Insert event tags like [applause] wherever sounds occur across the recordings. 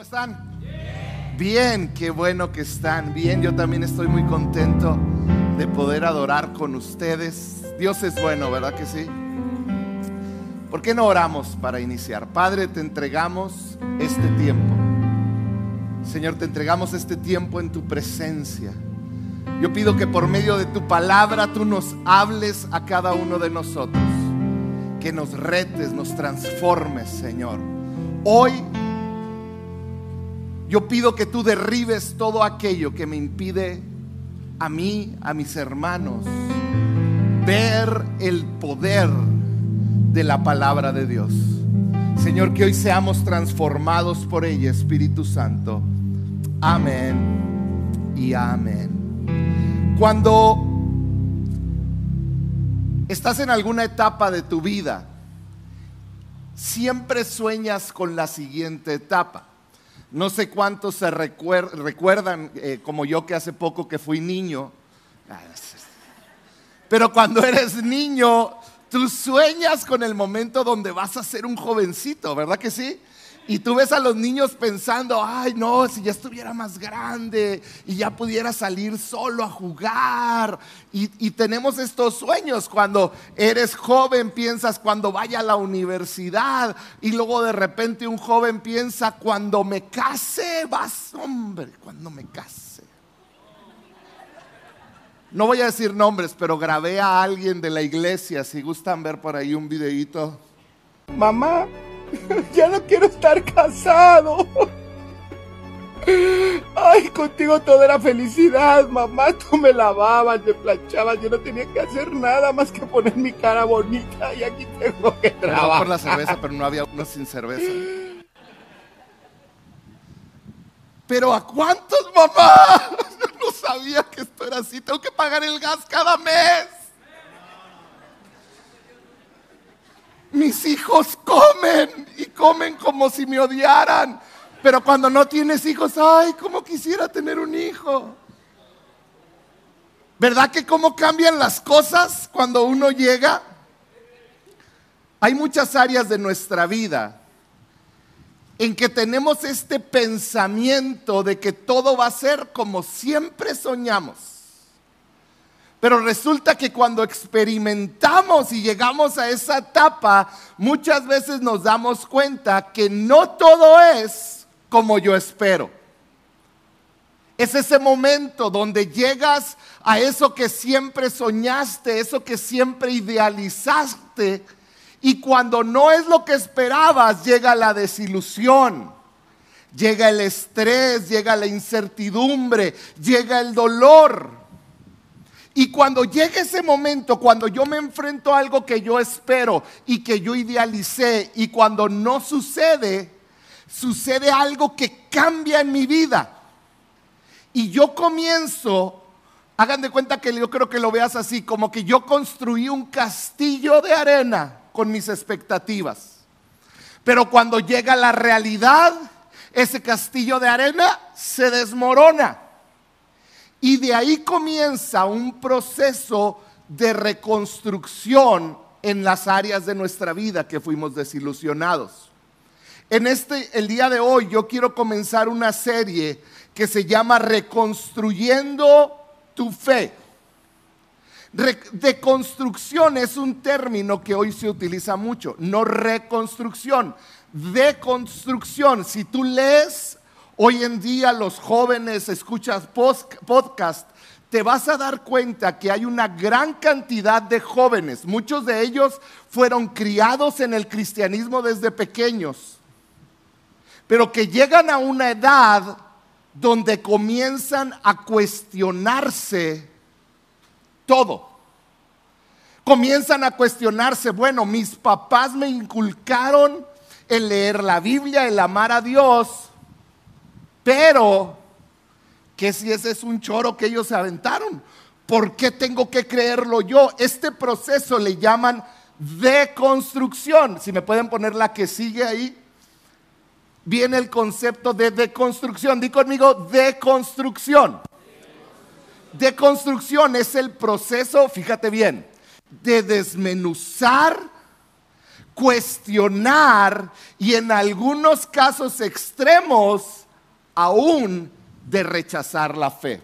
¿Cómo están? Bien, qué bueno que están. Bien, yo también estoy muy contento de poder adorar con ustedes. Dios es bueno, ¿verdad que sí? ¿Por qué no oramos para iniciar? Padre, te entregamos este tiempo. Señor, te entregamos este tiempo en tu presencia. Yo pido que por medio de tu palabra tú nos hables a cada uno de nosotros. Que nos retes, nos transformes, Señor. Hoy yo pido que tú derribes todo aquello que me impide a mí, a mis hermanos, ver el poder de la palabra de Dios. Señor, que hoy seamos transformados por ella, Espíritu Santo. Amén y amén. Cuando estás en alguna etapa de tu vida, siempre sueñas con la siguiente etapa. No sé cuántos se recuerdan, eh, como yo que hace poco que fui niño, pero cuando eres niño, tú sueñas con el momento donde vas a ser un jovencito, ¿verdad que sí? Y tú ves a los niños pensando, ay no, si ya estuviera más grande y ya pudiera salir solo a jugar. Y, tenemos estos sueños cuando eres joven, piensas cuando vaya a la universidad. Y luego de repente un joven piensa, cuando me case, vas, hombre, cuando me case. No voy a decir nombres, pero grabé a alguien de la iglesia, si gustan ver por ahí un videito. Mamá, [laughs] ya no quiero estar casado. Ay, contigo toda era felicidad, mamá. Tú me lavabas, me planchabas. Yo no tenía que hacer nada más que poner mi cara bonita y aquí tengo que trabajar. por la cerveza, pero no había uno sin cerveza. Pero ¿a cuántos, mamá? [laughs] no sabía que esto era así. Tengo que pagar el gas cada mes. Mis hijos comen y comen como si me odiaran. Pero cuando no tienes hijos, ay, cómo quisiera tener un hijo. ¿Verdad que cómo cambian las cosas cuando uno llega? Hay muchas áreas de nuestra vida en que tenemos este pensamiento de que todo va a ser como siempre soñamos. Pero resulta que cuando experimentamos y llegamos a esa etapa, muchas veces nos damos cuenta que no todo es como yo espero. Es ese momento donde llegas a eso que siempre soñaste, eso que siempre idealizaste, y cuando no es lo que esperabas, llega la desilusión, llega el estrés, llega la incertidumbre, llega el dolor. Y cuando llegue ese momento, cuando yo me enfrento a algo que yo espero y que yo idealicé, y cuando no sucede, sucede algo que cambia en mi vida. Y yo comienzo, hagan de cuenta que yo creo que lo veas así, como que yo construí un castillo de arena con mis expectativas. Pero cuando llega la realidad, ese castillo de arena se desmorona. Y de ahí comienza un proceso de reconstrucción en las áreas de nuestra vida que fuimos desilusionados. En este el día de hoy yo quiero comenzar una serie que se llama Reconstruyendo tu fe. deconstrucción es un término que hoy se utiliza mucho, no reconstrucción, deconstrucción. Si tú lees Hoy en día los jóvenes escuchas podcast, te vas a dar cuenta que hay una gran cantidad de jóvenes, muchos de ellos fueron criados en el cristianismo desde pequeños, pero que llegan a una edad donde comienzan a cuestionarse todo. Comienzan a cuestionarse, bueno, mis papás me inculcaron el leer la Biblia, el amar a Dios, pero, ¿qué si ese es un choro que ellos se aventaron? ¿Por qué tengo que creerlo yo? Este proceso le llaman deconstrucción. Si me pueden poner la que sigue ahí. Viene el concepto de deconstrucción. Di conmigo, deconstrucción. Deconstrucción es el proceso, fíjate bien, de desmenuzar cuestionar y en algunos casos extremos aún de rechazar la fe.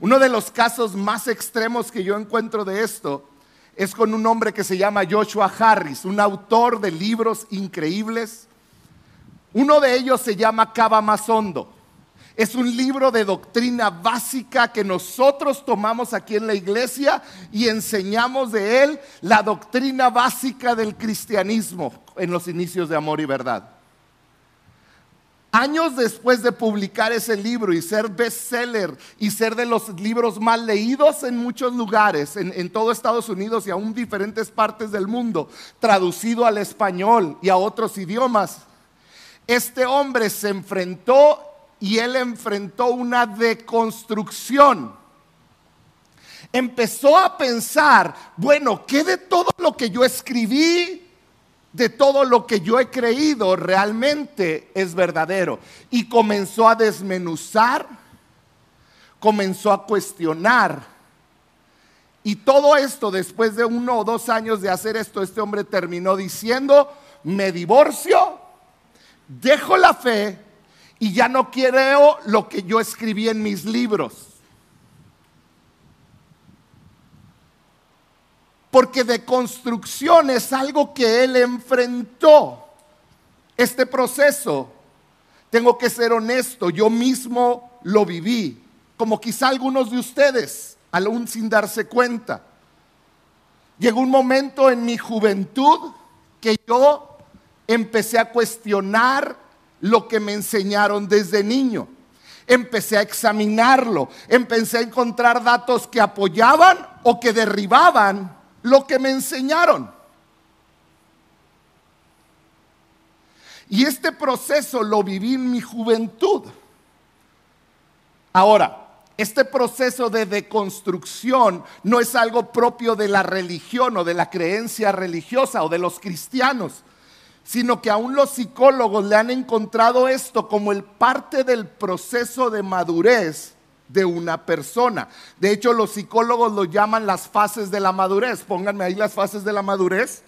Uno de los casos más extremos que yo encuentro de esto es con un hombre que se llama Joshua Harris, un autor de libros increíbles. Uno de ellos se llama Cava Más Hondo. Es un libro de doctrina básica que nosotros tomamos aquí en la iglesia y enseñamos de él la doctrina básica del cristianismo en los inicios de amor y verdad. Años después de publicar ese libro y ser bestseller y ser de los libros más leídos en muchos lugares, en, todo Estados Unidos y aún diferentes partes del mundo, traducido al español y a otros idiomas, este hombre se enfrentó y él enfrentó una deconstrucción. Empezó a pensar, bueno, ¿qué de todo lo que yo escribí, de todo lo que yo he creído realmente es verdadero? Y comenzó a desmenuzar, comenzó a cuestionar. Y todo esto, después de uno o dos años de hacer esto, este hombre terminó diciendo, me divorcio, dejo la fe y ya no quiero lo que yo escribí en mis libros. Porque de construcción es algo que él enfrentó. Este proceso, tengo que ser honesto, yo mismo lo viví, como quizá algunos de ustedes, aún sin darse cuenta. Llegó un momento en mi juventud que yo empecé a cuestionar lo que me enseñaron desde niño. Empecé a examinarlo, empecé a encontrar datos que apoyaban o que derribaban lo que me enseñaron. Y este proceso lo viví en mi juventud. Ahora, este proceso de deconstrucción no es algo propio de la religión o de la creencia religiosa o de los cristianos sino que aún los psicólogos le han encontrado esto como el parte del proceso de madurez de una persona. De hecho, los psicólogos lo llaman las fases de la madurez. Pónganme ahí las fases de la madurez.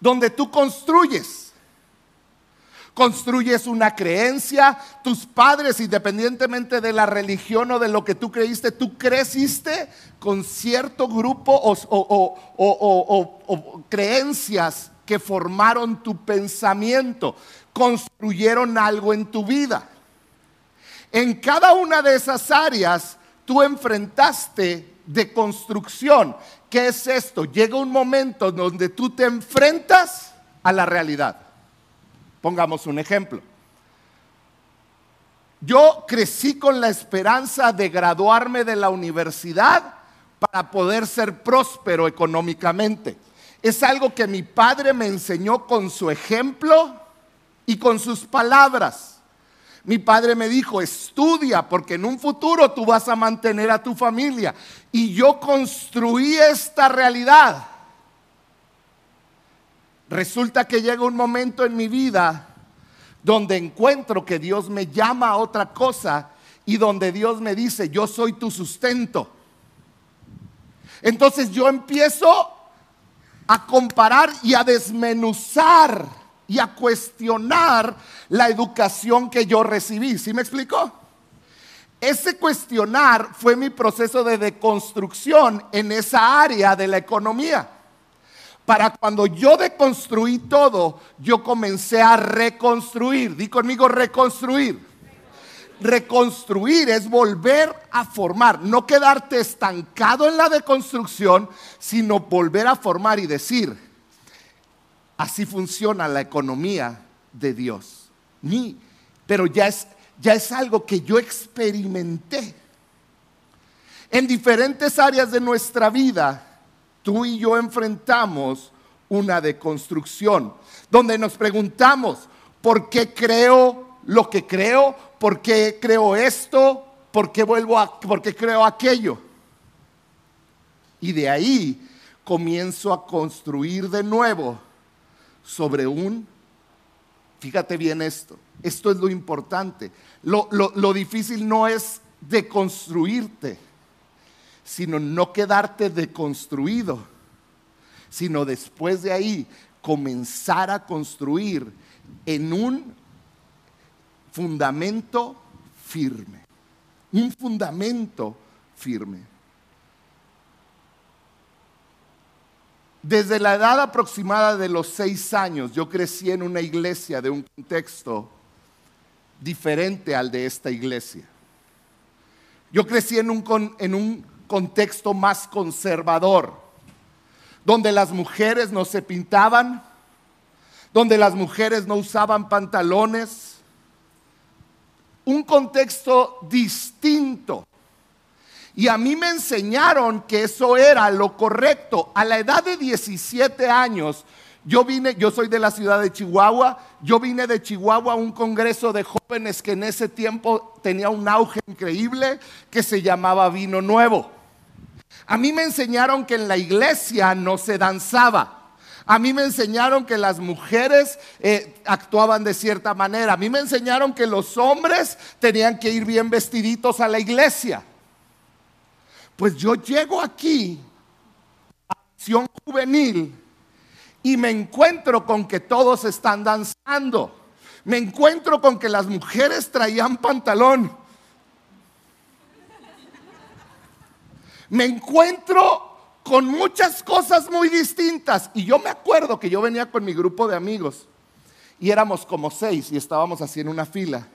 Donde tú construyes. Construyes una creencia. Tus padres, independientemente de la religión o de lo que tú creíste, tú creciste con cierto grupo o, o creencias que formaron tu pensamiento, construyeron algo en tu vida. En cada una de esas áreas tú enfrentaste de construcción. ¿Qué es esto? Llega un momento donde tú te enfrentas a la realidad. Pongamos un ejemplo. Yo crecí con la esperanza de graduarme de la universidad para poder ser próspero económicamente. Es algo que mi padre me enseñó con su ejemplo y con sus palabras. Mi padre me dijo, estudia porque en un futuro tú vas a mantener a tu familia. Y yo construí esta realidad. Resulta que llega un momento en mi vida donde encuentro que Dios me llama a otra cosa y donde Dios me dice, yo soy tu sustento. Entonces yo empiezo a comparar y a desmenuzar y a cuestionar la educación que yo recibí. ¿Sí me explicó? Ese cuestionar fue mi proceso de deconstrucción en esa área de la economía. Para cuando yo deconstruí todo, yo comencé a reconstruir. Di conmigo reconstruir. Reconstruir es volver a formar, no quedarte estancado en la deconstrucción, sino volver a formar y decir, así funciona la economía de Dios. Ni, pero ya es, ya es algo que yo experimenté. En diferentes áreas de nuestra vida, tú y yo enfrentamos una deconstrucción, donde nos preguntamos, ¿por qué creo lo que creo? ¿Por qué creo esto? ¿Por qué vuelvo a, por qué creo aquello? Y de ahí comienzo a construir de nuevo sobre un, fíjate bien esto, esto es lo importante. Lo, lo difícil no es deconstruirte, sino no quedarte deconstruido, sino después de ahí comenzar a construir en un fundamento firme. Un fundamento firme. Desde la edad aproximada de los seis años, yo crecí en una iglesia de un contexto diferente al de esta iglesia. Yo crecí en un, en un contexto más conservador donde las mujeres no se pintaban, donde las mujeres no usaban pantalones. Un contexto distinto. Y a mí me enseñaron que eso era lo correcto. A la edad de 17 años, yo vine, yo soy de la ciudad de Chihuahua, yo vine de Chihuahua a un congreso de jóvenes que en ese tiempo tenía un auge increíble que se llamaba Vino Nuevo. A mí me enseñaron que en la iglesia no se danzaba. A mí me enseñaron que las mujeres eh, actuaban de cierta manera. A mí me enseñaron que los hombres tenían que ir bien vestiditos a la iglesia. Pues yo llego aquí a acción juvenil y me encuentro con que todos están danzando. Me encuentro con que las mujeres traían pantalón me encuentro con muchas cosas muy distintas. Y yo me acuerdo que yo venía con mi grupo de amigos y éramos como seis y estábamos así en una fila.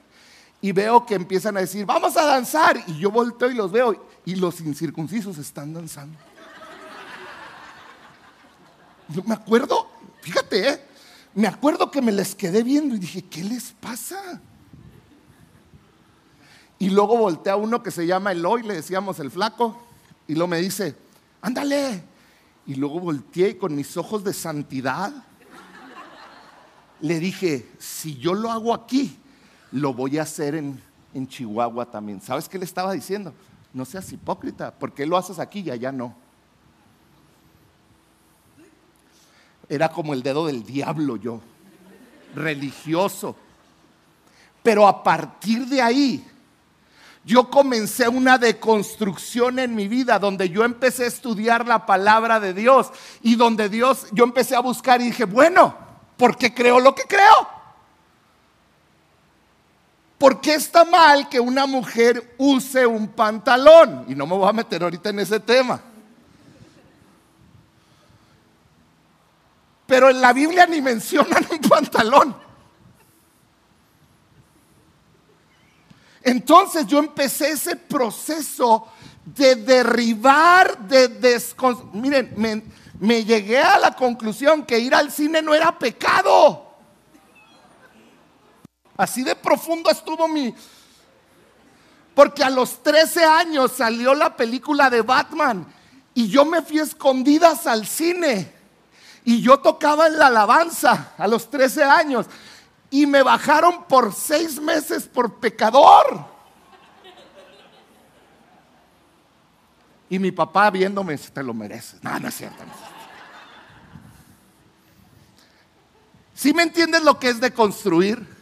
Y veo que empiezan a decir, vamos a danzar. Y yo volteo y los veo y los incircuncisos están danzando. Yo me acuerdo, fíjate, ¿eh? me acuerdo que me les quedé viendo y dije, ¿qué les pasa? Y luego volteé a uno que se llama Eloy, le decíamos el flaco. Y luego me dice, ándale. Y luego volteé y con mis ojos de santidad le dije, si yo lo hago aquí, lo voy a hacer en, en Chihuahua también. ¿Sabes qué le estaba diciendo? No seas hipócrita, porque lo haces aquí y allá no. Era como el dedo del diablo yo, religioso. Pero a partir de ahí, yo comencé una deconstrucción en mi vida donde yo empecé a estudiar la palabra de Dios y donde Dios, yo empecé a buscar y dije, bueno, ¿por qué creo lo que creo? ¿Por qué está mal que una mujer use un pantalón? Y no me voy a meter ahorita en ese tema. Pero en la Biblia ni mencionan un pantalón. Entonces yo empecé ese proceso de derribar, de desconstruir. Miren, me, me llegué a la conclusión que ir al cine no era pecado. Así de profundo estuvo mi... Porque a los 13 años salió la película de Batman y yo me fui escondidas al cine y yo tocaba en la alabanza a los 13 años y me bajaron por seis meses por pecador. Y mi papá viéndome, te lo mereces. No, no es cierto. ¿Sí me entiendes lo que es de construir?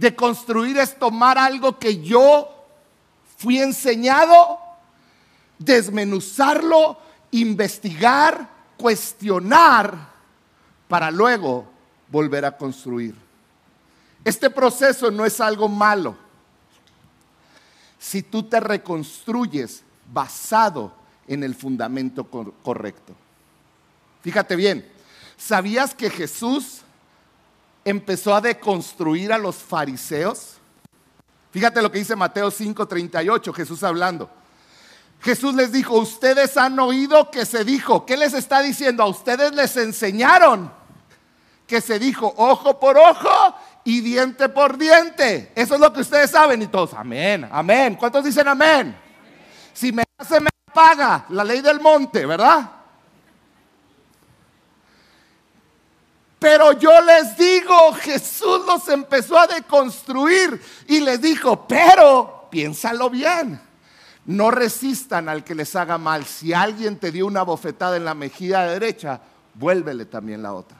De construir es tomar algo que yo fui enseñado, desmenuzarlo, investigar, cuestionar, para luego volver a construir. Este proceso no es algo malo. Si tú te reconstruyes basado en el fundamento correcto. Fíjate bien, ¿sabías que Jesús empezó a deconstruir a los fariseos? Fíjate lo que dice Mateo 5:38, Jesús hablando. Jesús les dijo, ustedes han oído que se dijo, ¿qué les está diciendo? A ustedes les enseñaron que se dijo ojo por ojo y diente por diente. Eso es lo que ustedes saben y todos, amén, amén. ¿Cuántos dicen amén? Si me hace, me paga, la ley del monte, ¿verdad? Pero yo les digo, Jesús los empezó a deconstruir y les dijo, pero piénsalo bien. No resistan al que les haga mal. Si alguien te dio una bofetada en la mejilla derecha, vuélvele también la otra.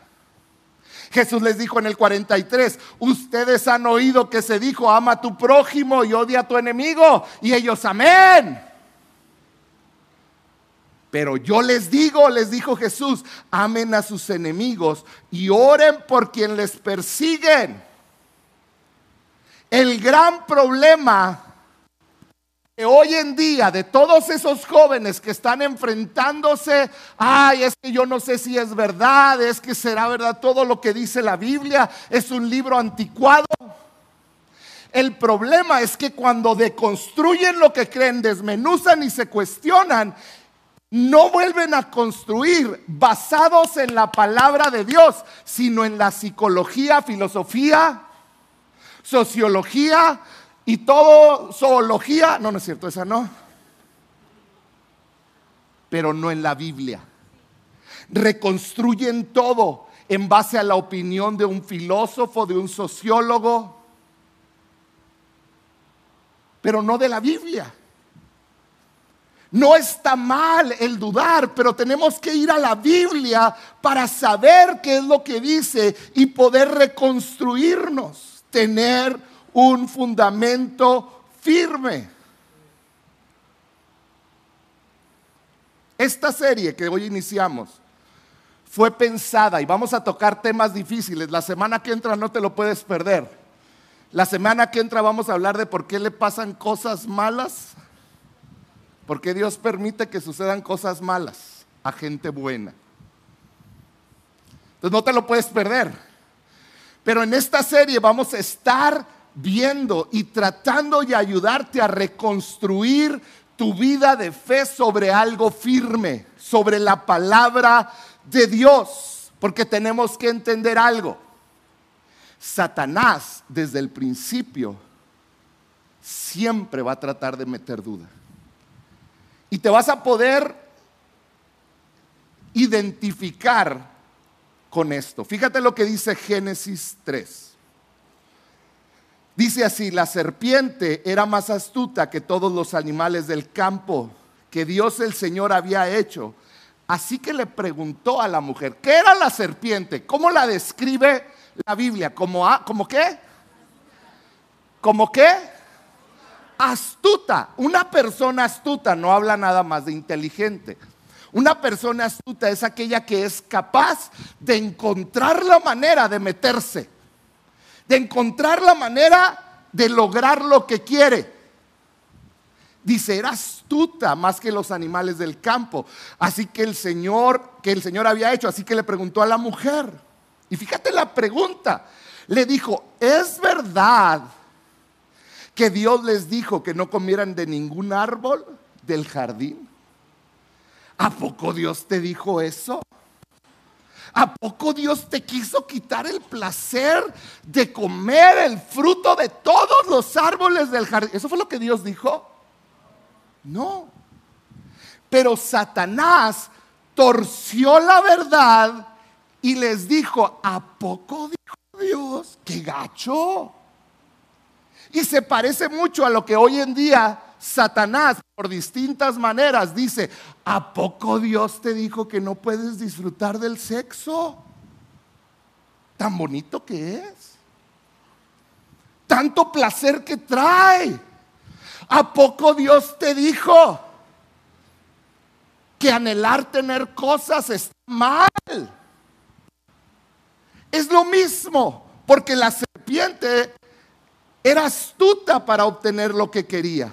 Jesús les dijo en el 43, ustedes han oído que se dijo, ama a tu prójimo y odia a tu enemigo. Y ellos, amén. Pero yo les digo, les dijo Jesús, amen a sus enemigos y oren por quien les persiguen. El gran problema que hoy en día de todos esos jóvenes que están enfrentándose, ay, es que yo no sé si es verdad, es que será verdad todo lo que dice la Biblia, es un libro anticuado. El problema es que cuando deconstruyen lo que creen, desmenuzan y se cuestionan, no vuelven a construir basados en la palabra de Dios, sino en la psicología, filosofía, sociología y todo, zoología. No, no es cierto, esa no. Pero no en la Biblia. Reconstruyen todo en base a la opinión de un filósofo, de un sociólogo, pero no de la Biblia. No está mal el dudar, pero tenemos que ir a la Biblia para saber qué es lo que dice y poder reconstruirnos, tener un fundamento firme. Esta serie que hoy iniciamos fue pensada y vamos a tocar temas difíciles. La semana que entra no te lo puedes perder. La semana que entra vamos a hablar de por qué le pasan cosas malas porque Dios permite que sucedan cosas malas a gente buena. Entonces no te lo puedes perder. Pero en esta serie vamos a estar viendo y tratando de ayudarte a reconstruir tu vida de fe sobre algo firme, sobre la palabra de Dios. Porque tenemos que entender algo. Satanás desde el principio siempre va a tratar de meter duda. Y te vas a poder identificar con esto. Fíjate lo que dice Génesis 3. Dice así, la serpiente era más astuta que todos los animales del campo que Dios el Señor había hecho. Así que le preguntó a la mujer, ¿qué era la serpiente? ¿Cómo la describe la Biblia? ¿Como, ¿como qué? ¿Como qué? Astuta. Una persona astuta no habla nada más de inteligente. Una persona astuta es aquella que es capaz de encontrar la manera de meterse, de encontrar la manera de lograr lo que quiere. Dice, era astuta más que los animales del campo. Así que el Señor, que el Señor había hecho, así que le preguntó a la mujer. Y fíjate la pregunta. Le dijo, ¿es verdad que Dios les dijo que no comieran de ningún árbol del jardín? ¿A poco Dios te dijo eso? ¿A poco Dios te quiso quitar el placer de comer el fruto de todos los árboles del jardín? ¿Eso fue lo que Dios dijo? No. Pero Satanás torció la verdad y les dijo, ¿a poco dijo Dios? ¡Qué gacho! Y se parece mucho a lo que hoy en día Satanás, por distintas maneras, dice, ¿a poco Dios te dijo que no puedes disfrutar del sexo? Tan bonito que es. Tanto placer que trae. ¿A poco Dios te dijo que anhelar tener cosas está mal? Es lo mismo, porque la serpiente era astuta para obtener lo que quería.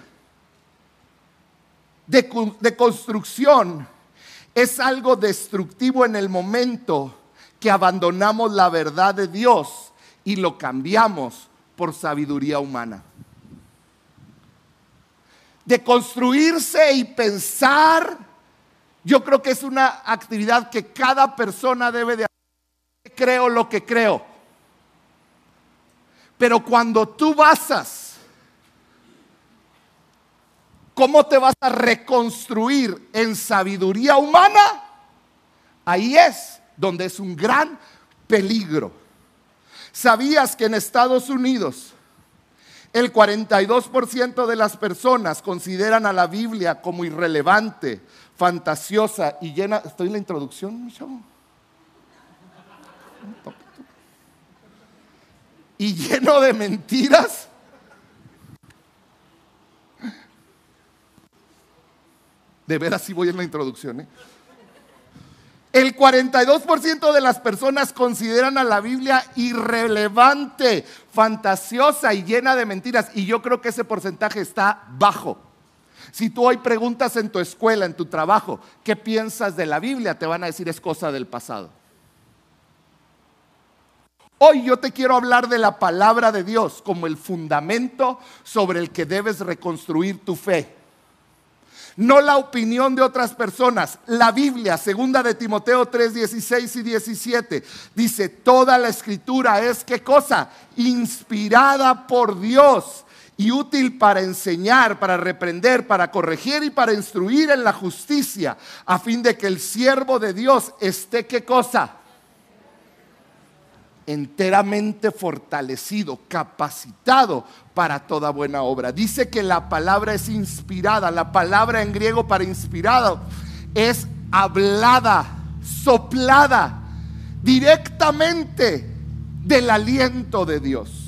De, construcción es algo destructivo en el momento que abandonamos la verdad de Dios y lo cambiamos por sabiduría humana. De construirse y pensar, yo creo que es una actividad que cada persona debe de hacer. Creo lo que creo. Pero cuando tú basas, ¿cómo te vas a reconstruir en sabiduría humana? Ahí es donde es un gran peligro. ¿Sabías que en Estados Unidos el 42% de las personas consideran a la Biblia como irrelevante, fantasiosa y llena... ¿Estoy en la introducción, chavo? Y lleno de mentiras? De veras sí voy en la introducción. ¿eh? El 42% de las personas consideran a la Biblia irrelevante, fantasiosa y llena de mentiras. Y yo creo que ese porcentaje está bajo. Si tú hoy preguntas en tu escuela, en tu trabajo, ¿qué piensas de la Biblia? Te van a decir es cosa del pasado. Hoy yo te quiero hablar de la palabra de Dios como el fundamento sobre el que debes reconstruir tu fe. No la opinión de otras personas. La Biblia, segunda de Timoteo 3, 16 y 17, dice, toda la escritura es qué cosa? Inspirada por Dios y útil para enseñar, para reprender, para corregir y para instruir en la justicia, a fin de que el siervo de Dios esté qué cosa? Enteramente fortalecido, capacitado para toda buena obra. Dice que la palabra es inspirada, la palabra en griego para inspirado es hablada, soplada directamente del aliento de Dios.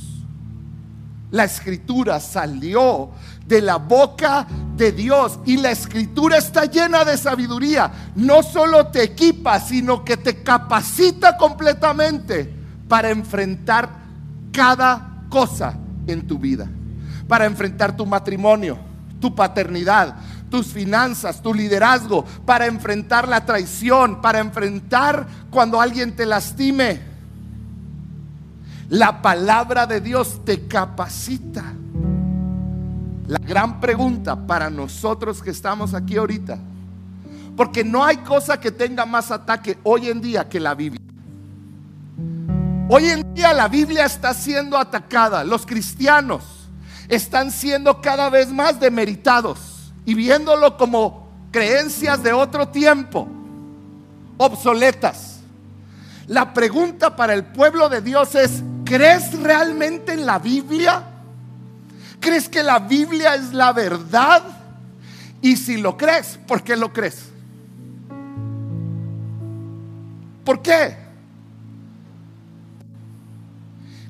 La escritura salió de la boca de Dios y la escritura está llena de sabiduría. No solo te equipa, sino que te capacita completamente para enfrentar cada cosa en tu vida. Para enfrentar tu matrimonio, tu paternidad, tus finanzas, tu liderazgo, para enfrentar la traición, para enfrentar cuando alguien te lastime. La palabra de Dios te capacita. La gran pregunta para nosotros que estamos aquí ahorita, porque no hay cosa que tenga más ataque hoy en día que la Biblia. Hoy en día la Biblia está siendo atacada. Los cristianos están siendo cada vez más demeritados y viéndolo como creencias de otro tiempo, obsoletas. La pregunta para el pueblo de Dios es, ¿crees realmente en la Biblia? ¿Crees que la Biblia es la verdad? Y si lo crees, ¿por qué lo crees? ¿Por qué?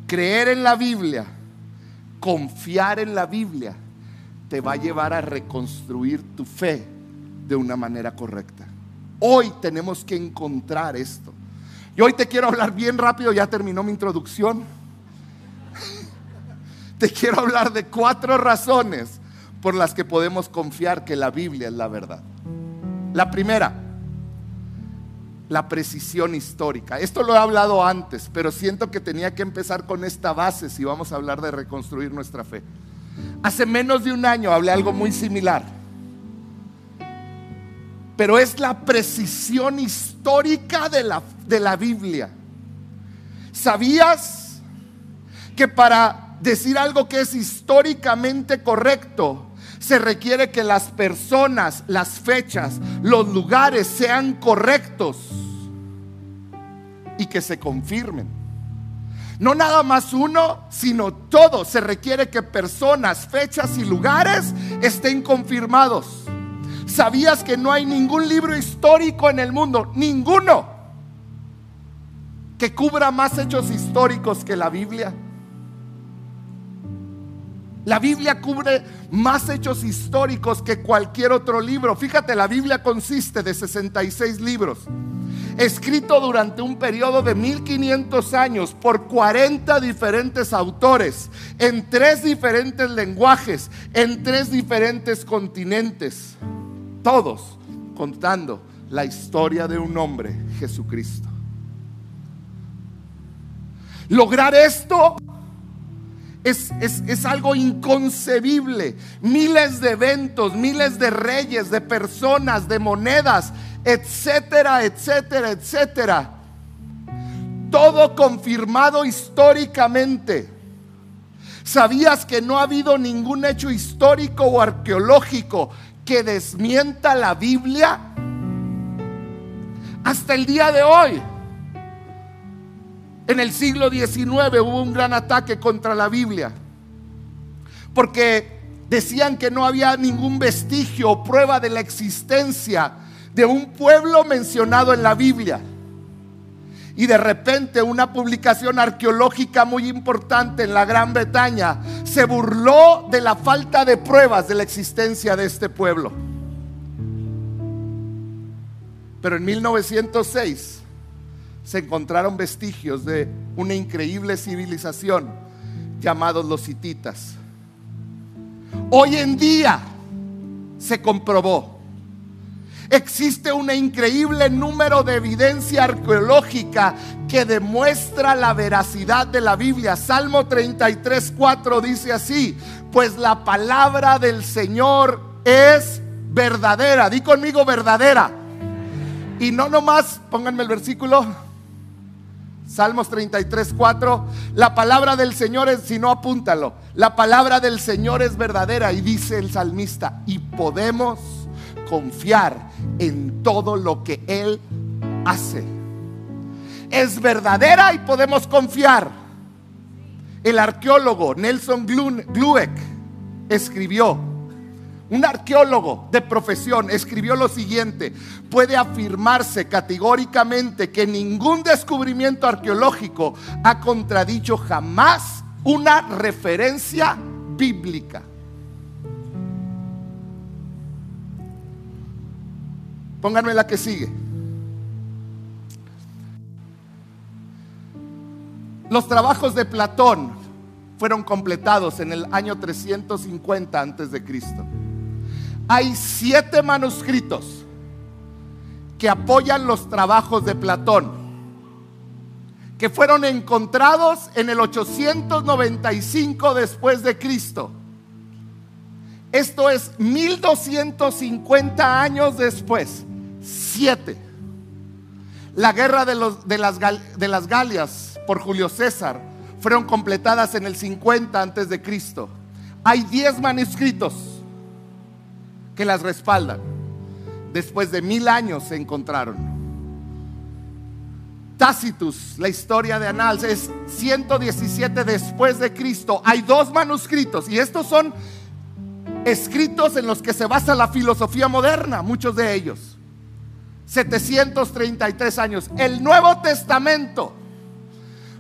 Creer en la Biblia, confiar en la Biblia, te va a llevar a reconstruir tu fe de una manera correcta. Hoy tenemos que encontrar esto. Y hoy te quiero hablar bien rápido, ya terminó mi introducción. [laughs] Te quiero hablar de cuatro razones por las que podemos confiar que la Biblia es la verdad. La primera, la precisión histórica. Esto lo he hablado antes, pero siento que tenía que empezar con esta base si vamos a hablar de reconstruir nuestra fe. Hace menos de un año hablé algo muy similar, pero es la precisión histórica de la, de la Biblia. ¿Sabías que para decir algo que es históricamente correcto, se requiere que las personas, las fechas, los lugares sean correctos y que se confirmen. No nada más uno, sino todo. Se requiere que personas, fechas y lugares estén confirmados. ¿Sabías que no hay ningún libro histórico en el mundo? Ninguno. Que cubra más hechos históricos que la Biblia. La Biblia cubre más hechos históricos que cualquier otro libro. Fíjate, la Biblia consiste de 66 libros, escrito durante un periodo de 1500 años por 40 diferentes autores, en tres diferentes lenguajes, en tres diferentes continentes, todos contando la historia de un hombre, Jesucristo. Lograr esto es, algo inconcebible. Miles de eventos, miles de reyes, de personas, de monedas, etcétera, etcétera, etcétera. Todo confirmado históricamente. ¿Sabías que no ha habido ningún hecho histórico o arqueológico que desmienta la Biblia? Hasta el día de hoy. En el siglo XIX hubo un gran ataque contra la Biblia, porque decían que no había ningún vestigio o prueba de la existencia de un pueblo mencionado en la Biblia. Y de repente una publicación arqueológica muy importante en la Gran Bretaña se burló de la falta de pruebas de la existencia de este pueblo. Pero en 1906 se encontraron vestigios de una increíble civilización llamados los hititas. Hoy en día se comprobó. Existe un increíble número de evidencia arqueológica que demuestra la veracidad de la Biblia. Salmo 33, 4 dice así, pues la palabra del Señor es verdadera. Di conmigo verdadera. Y no nomás, pónganme el versículo. Salmos 33, 4. La palabra del Señor es, si no apúntalo, la palabra del Señor es verdadera. Y dice el salmista, y podemos confiar en todo lo que Él hace. Es verdadera y podemos confiar. El arqueólogo Nelson Glueck escribió, un arqueólogo de profesión escribió lo siguiente, puede afirmarse categóricamente que ningún descubrimiento arqueológico ha contradicho jamás una referencia bíblica. Pónganme la que sigue. Los trabajos de Platón fueron completados en el año 350 antes de Cristo hay siete manuscritos que apoyan los trabajos de Platón, que fueron encontrados en el 895 después de Cristo. Esto es 1250 años después. Siete. La guerra de, las, las Galias por Julio César fueron completadas en el 50 antes de Cristo. Hay diez manuscritos que las respaldan. Después de mil años se encontraron. Tacitus, la historia de Anals, es 117 después de Cristo. Hay dos manuscritos y estos son escritos en los que se basa la filosofía moderna, muchos de ellos. 733 años. El Nuevo Testamento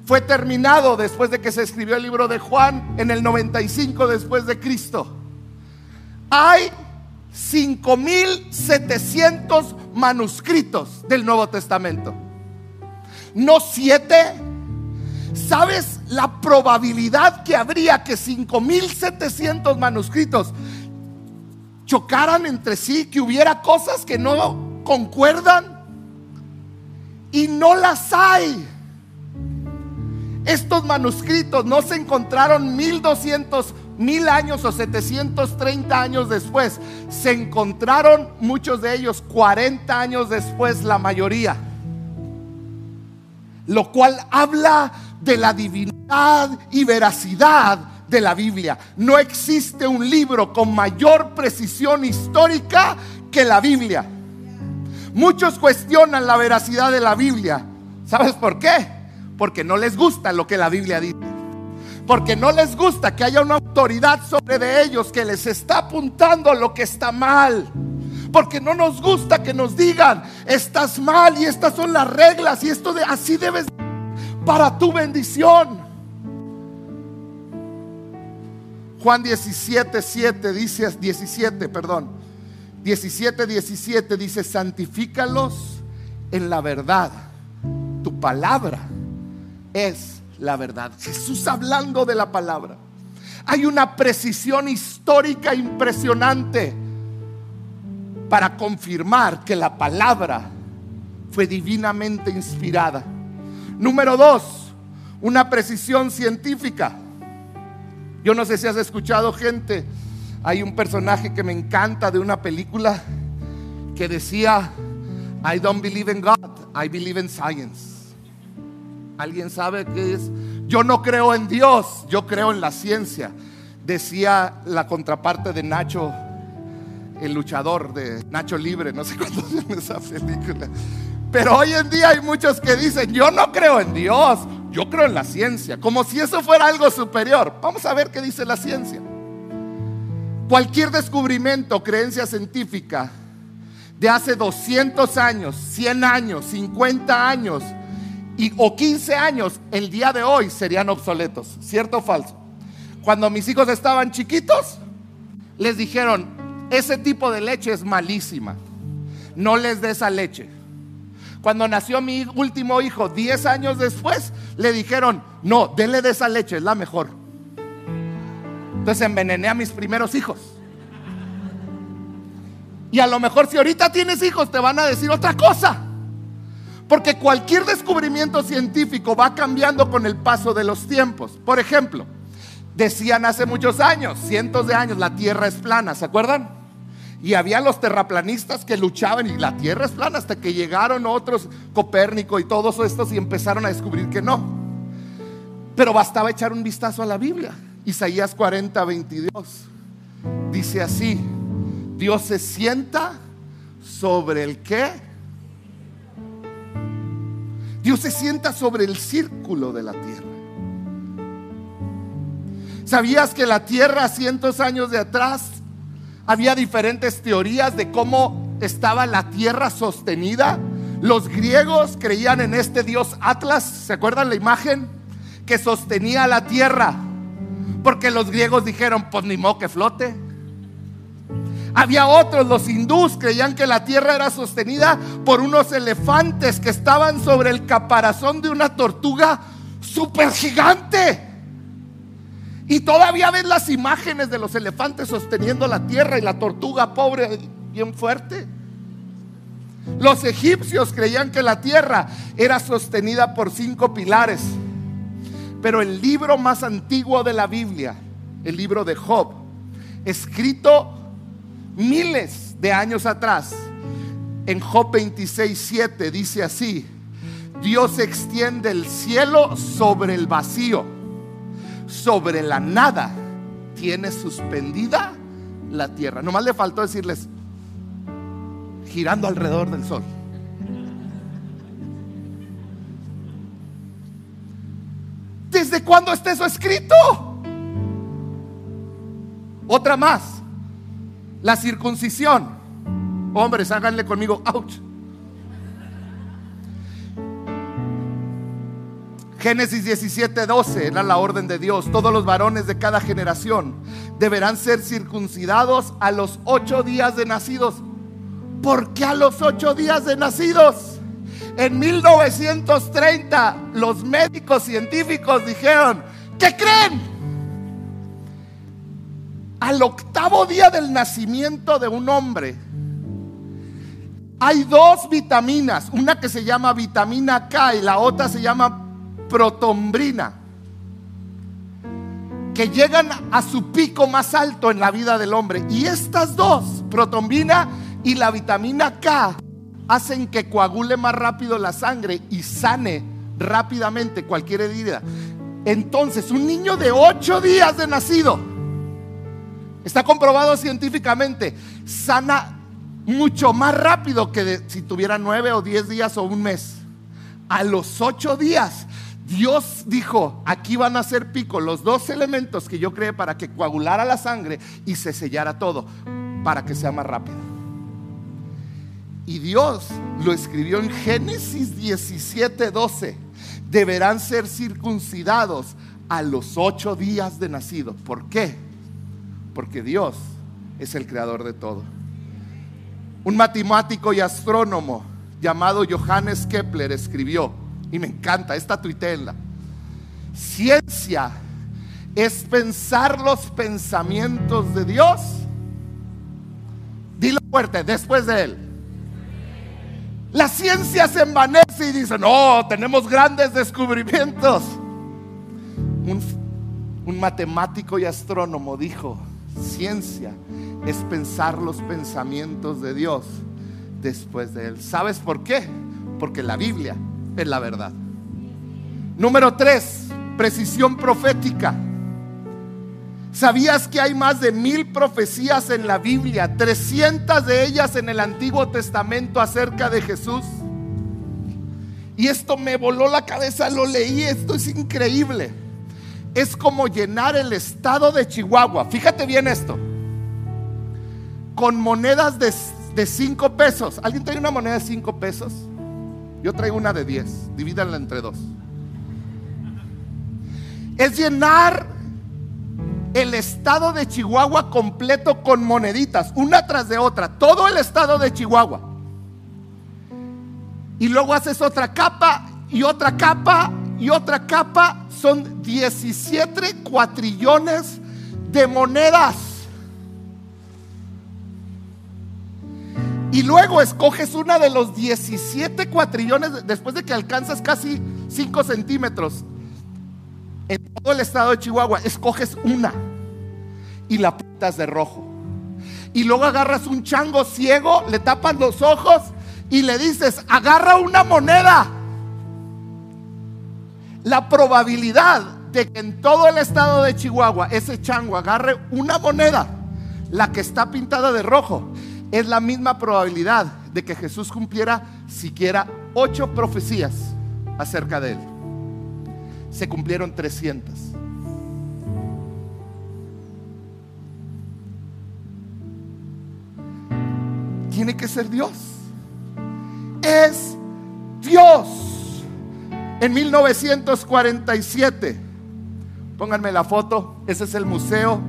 fue terminado después de que se escribió el libro de Juan en el 95 después de Cristo. Hay 5700 manuscritos del Nuevo Testamento. No siete. ¿Sabes la probabilidad que habría que 5700 manuscritos chocaran entre sí, que hubiera cosas que no concuerdan? Y no las hay. Estos manuscritos no se encontraron 1200 mil años o 730 años después, se encontraron muchos de ellos 40 años después, la mayoría. Lo cual habla de la divinidad y veracidad de la Biblia. No existe un libro con mayor precisión histórica que la Biblia. Muchos cuestionan la veracidad de la Biblia. ¿Sabes por qué? Porque no les gusta lo que la Biblia dice porque no les gusta que haya una autoridad sobre de ellos que les está apuntando lo que está mal. Porque no nos gusta que nos digan, estás mal y estas son las reglas y esto de así debes para tu bendición. Juan 17, 7 dice 17, perdón. 17, 17 dice, santifícalos en la verdad. Tu palabra es la verdad. Jesús hablando de la palabra. Hay una precisión histórica impresionante para confirmar que la palabra fue divinamente inspirada. Número dos, una precisión científica. Yo no sé si has escuchado gente, hay un personaje que me encanta de una película que decía, I don't believe in God, I believe in science. ¿Alguien sabe qué es? Yo no creo en Dios, yo creo en la ciencia. Decía la contraparte de Nacho, el luchador de Nacho Libre, no sé [laughs] cuándo en esa película. Pero hoy en día hay muchos que dicen, yo no creo en Dios, yo creo en la ciencia, como si eso fuera algo superior. Vamos a ver qué dice la ciencia. Cualquier descubrimiento, creencia científica de hace 200 años, 100 años, 50 años, y, o 15 años el día de hoy serían obsoletos. ¿Cierto o falso? Cuando mis hijos estaban chiquitos, les dijeron, ese tipo de leche es malísima. No les des esa leche. Cuando nació mi último hijo, 10 años después, le dijeron, no, dele de esa leche, es la mejor. Entonces envenené a mis primeros hijos. Y a lo mejor si ahorita tienes hijos te van a decir otra cosa. Porque cualquier descubrimiento científico va cambiando con el paso de los tiempos. Por ejemplo, decían hace muchos años, cientos de años, la Tierra es plana, ¿se acuerdan? Y había los terraplanistas que luchaban y la Tierra es plana hasta que llegaron otros, Copérnico y todos estos y empezaron a descubrir que no. Pero bastaba echar un vistazo a la Biblia. Isaías 40, 22 dice así, Dios se sienta sobre el qué? Dios se sienta sobre el círculo de la tierra. ¿Sabías que la tierra cientos años de atrás había diferentes teorías de cómo estaba la tierra sostenida? Los griegos creían en este dios Atlas, ¿se acuerdan la imagen? Que sostenía la tierra. Porque los griegos dijeron, pues ni modo que flote. Había otros, los hindús, creían que la tierra era sostenida por unos elefantes que estaban sobre el caparazón de una tortuga súper gigante. Y todavía ven las imágenes de los elefantes sosteniendo la tierra y la tortuga pobre, bien fuerte. Los egipcios creían que la tierra era sostenida por cinco pilares. Pero el libro más antiguo de la Biblia, el libro de Job, escrito miles de años atrás, en Job 26, 7 dice así, Dios extiende el cielo sobre el vacío, sobre la nada, tiene suspendida la tierra. Nomás le faltó decirles, girando alrededor del sol. ¿Desde cuándo está eso escrito? Otra más. La circuncisión. Hombres, háganle conmigo, ouch. Génesis 17, 12 era la orden de Dios. Todos los varones de cada generación deberán ser circuncidados a los ocho días de nacidos. ¿Por qué a los ocho días de nacidos? En 1930 los médicos científicos dijeron, ¿qué creen? Al octavo día del nacimiento de un hombre, hay dos vitaminas, una que se llama vitamina K y la otra se llama protombrina, que llegan a su pico más alto en la vida del hombre. Y estas dos, protombrina y la vitamina K, hacen que coagule más rápido la sangre y sane rápidamente cualquier herida. Entonces, un niño de ocho días de nacido, Está comprobado científicamente. Sana mucho más rápido que si tuviera nueve o diez días o un mes. A los ocho días, Dios dijo, aquí van a ser pico los dos elementos que yo creé para que coagulara la sangre y se sellara todo, para que sea más rápido. Y Dios lo escribió en Génesis 17, 12. Deberán ser circuncidados a los ocho días de nacido. ¿Por qué? Porque Dios es el creador de todo. Un matemático y astrónomo llamado Johannes Kepler escribió, y me encanta, esta tuitela, ciencia es pensar los pensamientos de Dios. Dilo fuerte, después de él. La ciencia se envanece y dice, no, tenemos grandes descubrimientos. Un, un matemático y astrónomo dijo, Ciencia es pensar los pensamientos de Dios después de Él. ¿Sabes por qué? Porque la Biblia es la verdad. Número tres, precisión profética. ¿Sabías que hay más de mil profecías en la Biblia, 300 de ellas en el Antiguo Testamento acerca de Jesús? Y esto me voló la cabeza, lo leí, esto es increíble es como llenar el estado de Chihuahua. Fíjate bien esto. Con monedas de, de 5 pesos. ¿Alguien trae una moneda de 5 pesos? Yo traigo una de 10. Divídanla entre dos. Es llenar el estado de Chihuahua completo con moneditas, una tras de otra. Todo el estado de Chihuahua. Y luego haces otra capa y otra capa y otra capa. Son 17 cuatrillones de monedas. Y luego escoges una de los 17 cuatrillones después de que alcanzas casi 5 centímetros. En todo el estado de Chihuahua, escoges una y la pintas de rojo. Y luego agarras un chango ciego, le tapas los ojos y le dices, agarra una moneda. La probabilidad de que en todo el estado de Chihuahua ese chango agarre una moneda, la que está pintada de rojo, es la misma probabilidad de que Jesús cumpliera siquiera ocho profecías acerca de él. Se cumplieron 300. Tiene que ser Dios. Es Dios. En 1947, pónganme la foto, ese es el museo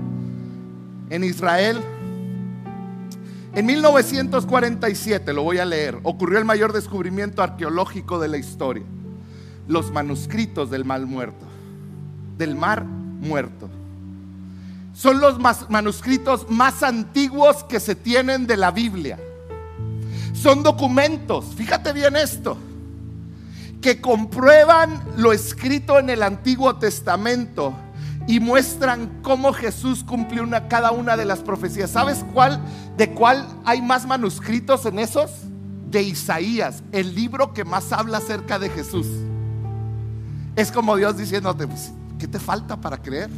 en Israel en 1947, lo voy a leer, ocurrió el mayor descubrimiento arqueológico de la historia. Los manuscritos del mal muerto, del mar muerto. Son los manuscritos más antiguos que se tienen de la Biblia. Son documentos, fíjate bien esto, que comprueban lo escrito en el Antiguo Testamento y muestran cómo Jesús cumplió una, cada una de las profecías. ¿Sabes cuál? ¿De cuál hay más manuscritos en esos? De Isaías, el libro que más habla acerca de Jesús. Es como Dios diciéndote, pues, ¿qué te falta para creer?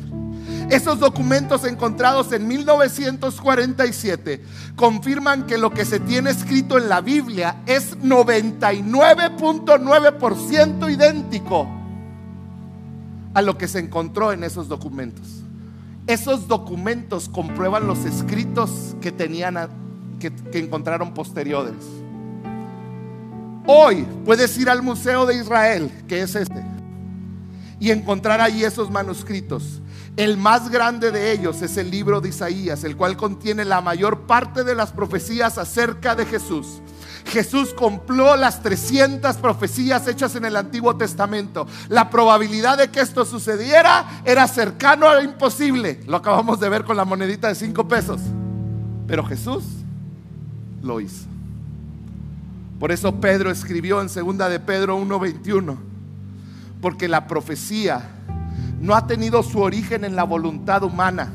Esos documentos encontrados en 1947 confirman que lo que se tiene escrito en la Biblia es 99.9% idéntico a lo que se encontró en esos documentos. Esos documentos comprueban los escritos que tenían, que, encontraron posteriores. Hoy puedes ir al Museo de Israel, que es este, y encontrar ahí esos manuscritos. El más grande de ellos es el libro de Isaías, el cual contiene la mayor parte de las profecías acerca de Jesús. Jesús cumplió las 300 profecías hechas en el Antiguo Testamento. La probabilidad de que esto sucediera era cercano a lo imposible. Lo acabamos de ver con la monedita de 5 pesos. Pero Jesús lo hizo. Por eso Pedro escribió en 2 de Pedro 1:21, porque la profecía no ha tenido su origen en la voluntad humana,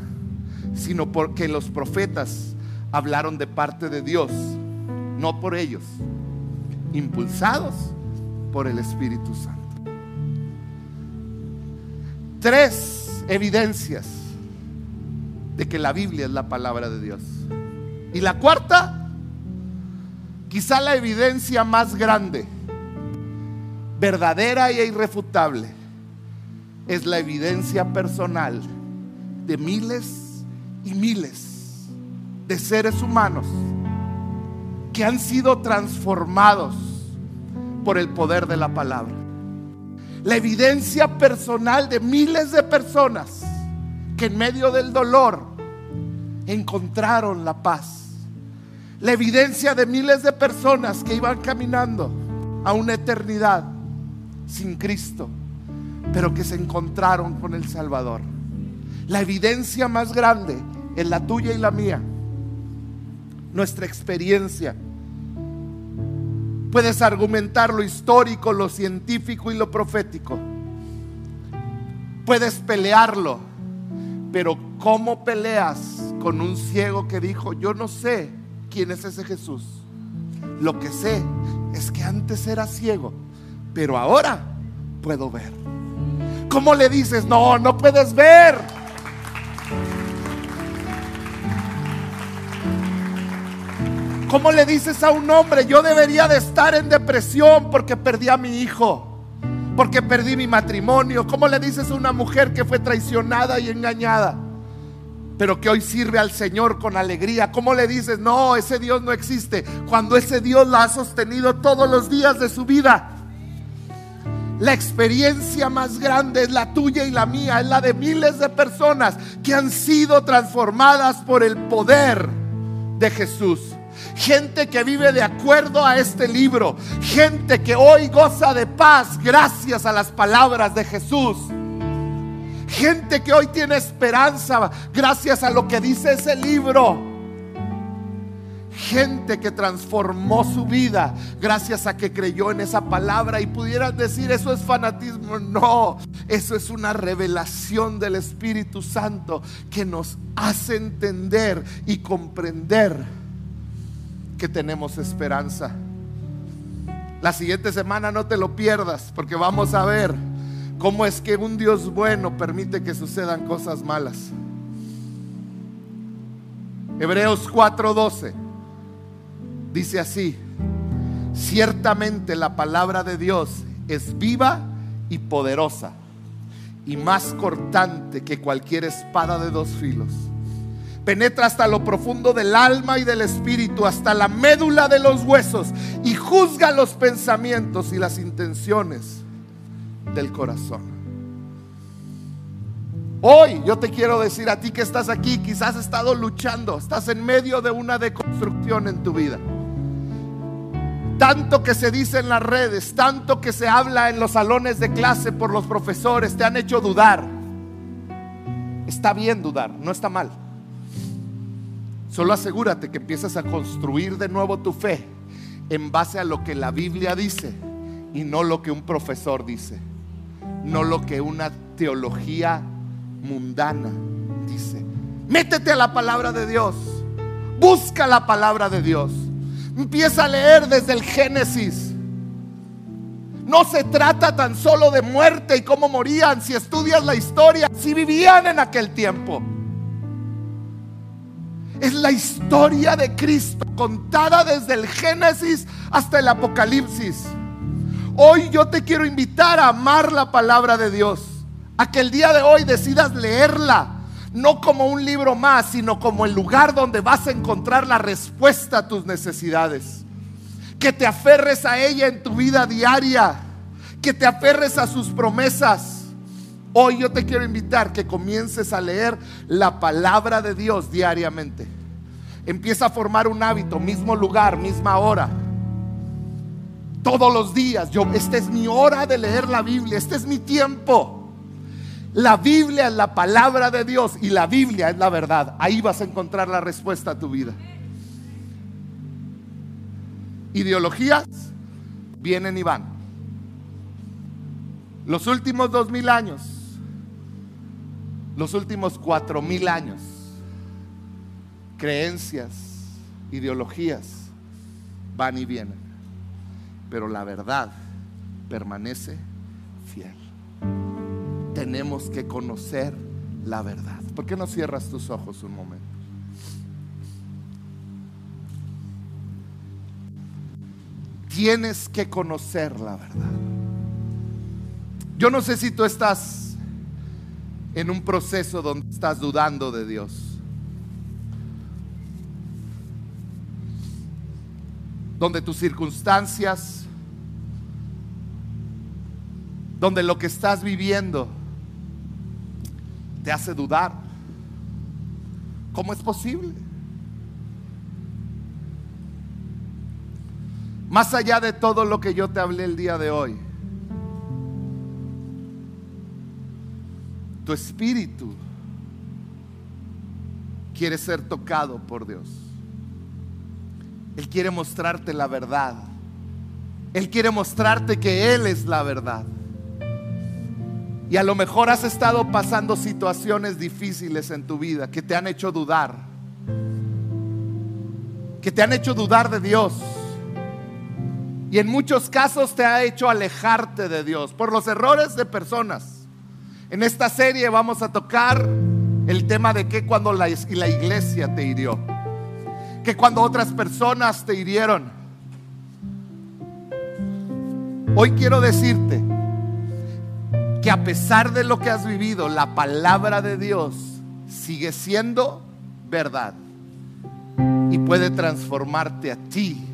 sino porque los profetas hablaron de parte de Dios no por ellos, impulsados por el Espíritu Santo. Tres evidencias de que la Biblia es la palabra de Dios. Y la cuarta, quizá la evidencia más grande, verdadera e irrefutable, es la evidencia personal de miles y miles de seres humanos que han sido transformados por el poder de la palabra. La evidencia personal de miles de personas que en medio del dolor encontraron la paz. La evidencia de miles de personas que iban caminando a una eternidad sin Cristo, pero que se encontraron con el Salvador. La evidencia más grande es la tuya y la mía, nuestra experiencia Puedes argumentar lo histórico, lo científico y lo profético. Puedes pelearlo. Pero ¿cómo peleas con un ciego que dijo, yo no sé quién es ese Jesús? Lo que sé es que antes era ciego, pero ahora puedo ver. ¿Cómo le dices, no, no puedes ver? ¿Cómo le dices a un hombre, yo debería de estar en depresión porque perdí a mi hijo? Porque perdí mi matrimonio. ¿Cómo le dices a una mujer que fue traicionada y engañada? Pero que hoy sirve al Señor con alegría. ¿Cómo le dices, no, ese Dios no existe? Cuando ese Dios la ha sostenido todos los días de su vida. La experiencia más grande es la tuya y la mía, es la de miles de personas que han sido transformadas por el poder de Jesús. gente que vive de acuerdo a este libro, gente que hoy goza de paz gracias a las palabras de Jesús. Gente que hoy tiene esperanza gracias a lo que dice ese libro. Gente que transformó su vida gracias a que creyó en esa palabra y pudieras decir eso es fanatismo. No, eso es una revelación del Espíritu Santo que nos hace entender y comprender que tenemos esperanza. La siguiente semana no te lo pierdas porque vamos a ver cómo es que un Dios bueno permite que sucedan cosas malas. Hebreos 4:12 dice así, ciertamente la palabra de Dios es viva y poderosa y más cortante que cualquier espada de dos filos penetra hasta lo profundo del alma y del espíritu, hasta la médula de los huesos y juzga los pensamientos y las intenciones del corazón. Hoy yo te quiero decir a ti que estás aquí, quizás has estado luchando, estás en medio de una deconstrucción en tu vida. Tanto que se dice en las redes, tanto que se habla en los salones de clase por los profesores, te han hecho dudar. Está bien dudar, no está mal. Solo asegúrate que empiezas a construir de nuevo tu fe en base a lo que la Biblia dice y no lo que un profesor dice, no lo que una teología mundana dice. Métete a la palabra de Dios, busca la palabra de Dios, empieza a leer desde el Génesis. No se trata tan solo de muerte y cómo morían, si estudias la historia, si vivían en aquel tiempo. Es la historia de Cristo contada desde el Génesis hasta el Apocalipsis. Hoy yo te quiero invitar a amar la palabra de Dios. A que el día de hoy decidas leerla. No como un libro más, sino como el lugar donde vas a encontrar la respuesta a tus necesidades. Que te aferres a ella en tu vida diaria. Que te aferres a sus promesas Hoy yo te quiero invitar que comiences a leer la palabra de Dios diariamente. Empieza a formar un hábito, mismo lugar, misma hora. Todos los días, yo, esta es mi hora de leer la Biblia, este es mi tiempo. La Biblia es la palabra de Dios y la Biblia es la verdad. Ahí vas a encontrar la respuesta a tu vida. Ideologías vienen y van. Los últimos dos mil años los últimos cuatro mil años. Creencias, ideologías van y vienen, pero la verdad permanece fiel. Tenemos que conocer la verdad. ¿Por qué no cierras tus ojos un momento? Tienes que conocer la verdad. Yo no sé si tú estás en un proceso donde estás dudando de Dios. Donde tus circunstancias, donde lo que estás viviendo te hace dudar. ¿Cómo es posible? Más allá de todo lo que yo te hablé el día de hoy, tu espíritu quiere ser tocado por Dios. Él quiere mostrarte la verdad. Él quiere mostrarte que Él es la verdad. Y a lo mejor has estado pasando situaciones difíciles en tu vida que te han hecho dudar. Que te han hecho dudar de Dios. Y en muchos casos te ha hecho alejarte de Dios por los errores de personas en esta serie vamos a tocar el tema de que cuando la, la iglesia te hirió, que cuando otras personas te hirieron. Hoy quiero decirte que a pesar de lo que has vivido, la palabra de Dios sigue siendo verdad y puede transformarte a ti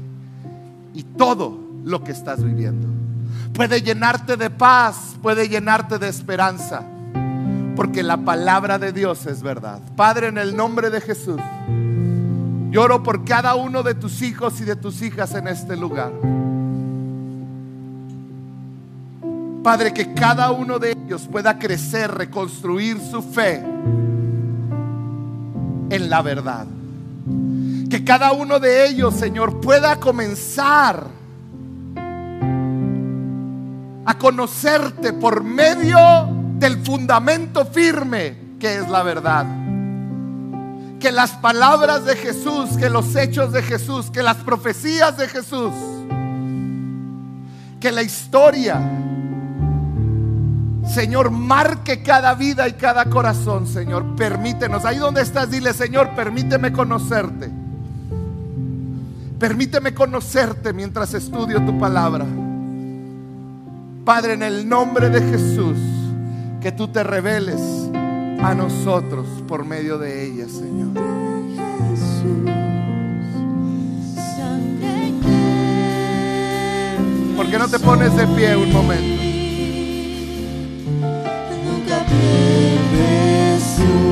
y todo lo que estás viviendo puede llenarte de paz, puede llenarte de esperanza, porque la palabra de Dios es verdad. Padre, en el nombre de Jesús, Lloro por cada uno de tus hijos y de tus hijas en este lugar. Padre, que cada uno de ellos pueda crecer, reconstruir su fe en la verdad. Que cada uno de ellos, Señor, pueda comenzar a conocerte por medio del fundamento firme que es la verdad. Que las palabras de Jesús, que los hechos de Jesús, que las profecías de Jesús, que la historia, Señor, marque cada vida y cada corazón, Señor. Permítenos, ahí donde estás, dile, Señor, permíteme conocerte. Permíteme conocerte mientras estudio tu palabra. Padre, en el nombre de Jesús, que tú te reveles a nosotros por medio de ella, Señor. ¿Por qué no te pones de pie un momento? Te